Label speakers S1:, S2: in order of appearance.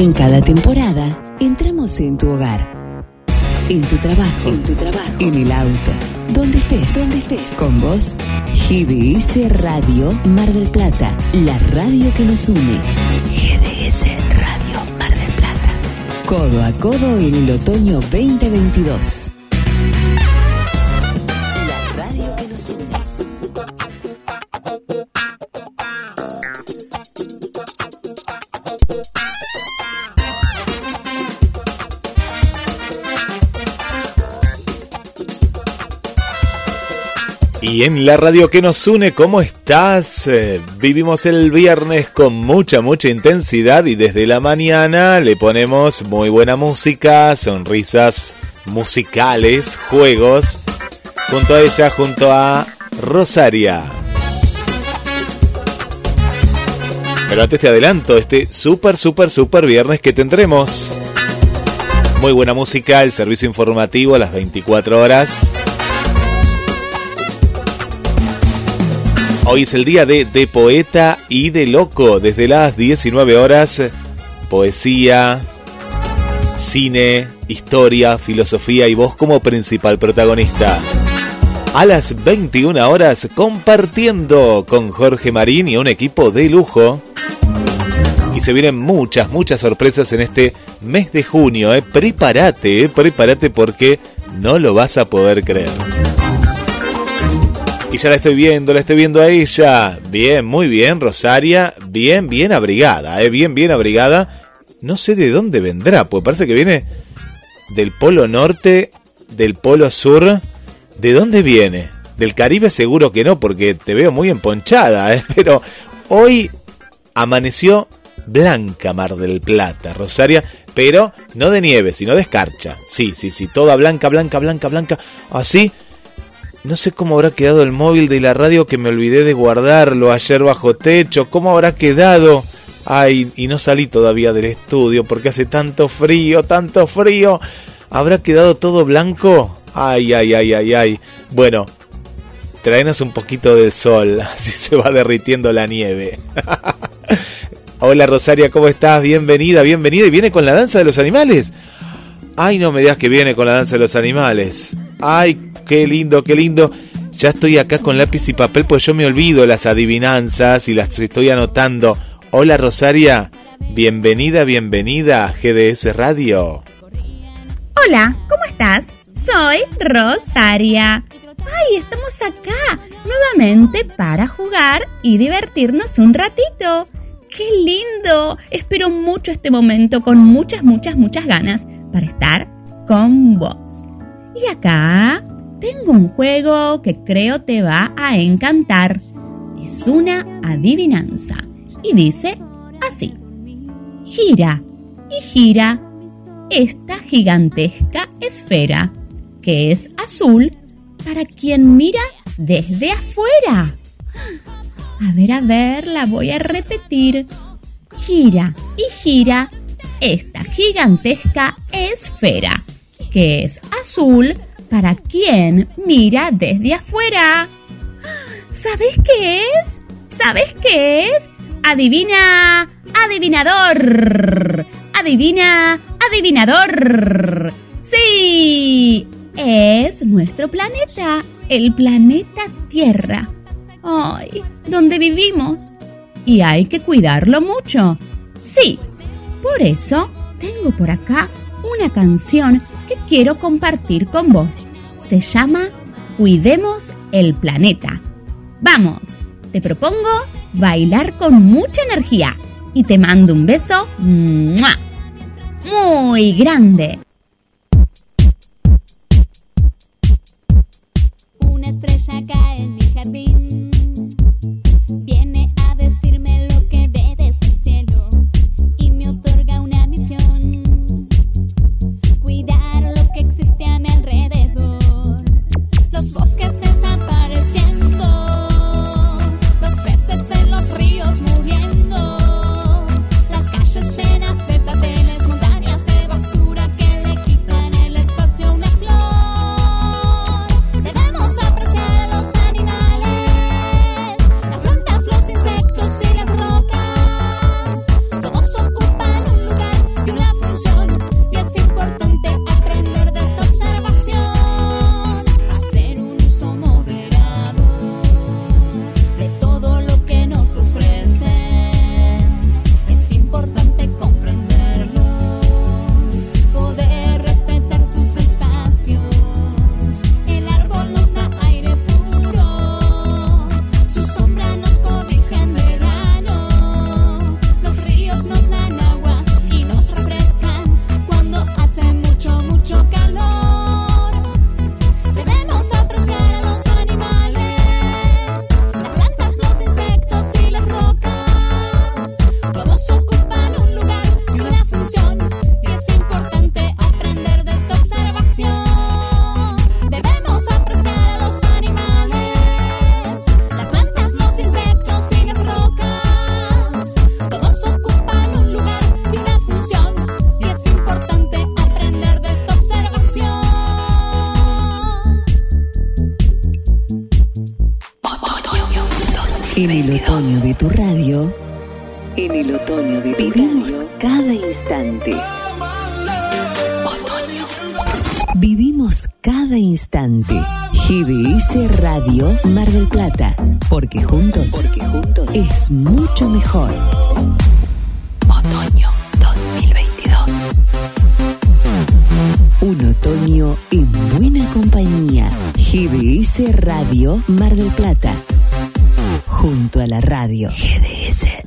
S1: En cada temporada, entramos en tu hogar. En tu trabajo. En tu trabajo. En el auto. Donde estés. Donde estés. Con vos, GDS Radio Mar del Plata. La radio que nos une. GDS Radio Mar del Plata. Codo a codo en el otoño 2022.
S2: Y en la radio que nos une, ¿cómo estás? Eh, vivimos el viernes con mucha, mucha intensidad y desde la mañana le ponemos muy buena música, sonrisas musicales, juegos, junto a ella, junto a Rosaria. Pero antes te adelanto este súper, súper, súper viernes que tendremos. Muy buena música, el servicio informativo a las 24 horas. Hoy es el día de, de poeta y de loco. Desde las 19 horas, poesía, cine, historia, filosofía y voz como principal protagonista. A las 21 horas, compartiendo con Jorge Marín y un equipo de lujo. Y se vienen muchas, muchas sorpresas en este mes de junio. ¿eh? Prepárate, ¿eh? prepárate porque no lo vas a poder creer. Y ya la estoy viendo, la estoy viendo a ella. Bien, muy bien, Rosaria. Bien, bien abrigada, ¿eh? bien, bien abrigada. No sé de dónde vendrá, pues parece que viene del polo norte, del polo sur. ¿De dónde viene? Del Caribe seguro que no, porque te veo muy emponchada, ¿eh? pero hoy amaneció blanca Mar del Plata, Rosaria, pero no de nieve, sino de escarcha. Sí, sí, sí, toda blanca, blanca, blanca, blanca, así. No sé cómo habrá quedado el móvil de la radio que me olvidé de guardarlo ayer bajo techo. ¿Cómo habrá quedado? Ay, y no salí todavía del estudio porque hace tanto frío, tanto frío. ¿Habrá quedado todo blanco? Ay, ay, ay, ay, ay. Bueno, traenos un poquito del sol, así se va derritiendo la nieve. Hola Rosaria, ¿cómo estás? Bienvenida, bienvenida. ¿Y viene con la danza de los animales? Ay, no me digas que viene con la danza de los animales. Ay, qué lindo, qué lindo. Ya estoy acá con lápiz y papel, pues yo me olvido las adivinanzas y las estoy anotando. Hola Rosaria, bienvenida, bienvenida a GDS Radio.
S3: Hola, ¿cómo estás? Soy Rosaria. Ay, estamos acá nuevamente para jugar y divertirnos un ratito. ¡Qué lindo! Espero mucho este momento con muchas, muchas, muchas ganas para estar con vos. Y acá tengo un juego que creo te va a encantar. Es una adivinanza y dice así. Gira y gira esta gigantesca esfera que es azul para quien mira desde afuera. A ver, a ver, la voy a repetir. Gira y gira esta gigantesca esfera, que es azul para quien mira desde afuera. ¿Sabes qué es? ¿Sabes qué es? Adivina, adivinador. Adivina, adivinador. Sí, es nuestro planeta, el planeta Tierra. Ay, donde vivimos. Y hay que cuidarlo mucho. Sí, por eso tengo por acá una canción que quiero compartir con vos. Se llama Cuidemos el planeta. Vamos, te propongo bailar con mucha energía y te mando un beso muy grande.
S1: En el otoño de tu radio. En el otoño de tu radio. Cada instante. Otoño. Vivimos cada instante. GDS Radio Mar del Plata. Porque juntos, Porque juntos es mucho mejor. Otoño 2022. Un otoño en buena compañía. GDS Radio Mar del Plata. Junto a la radio. GDS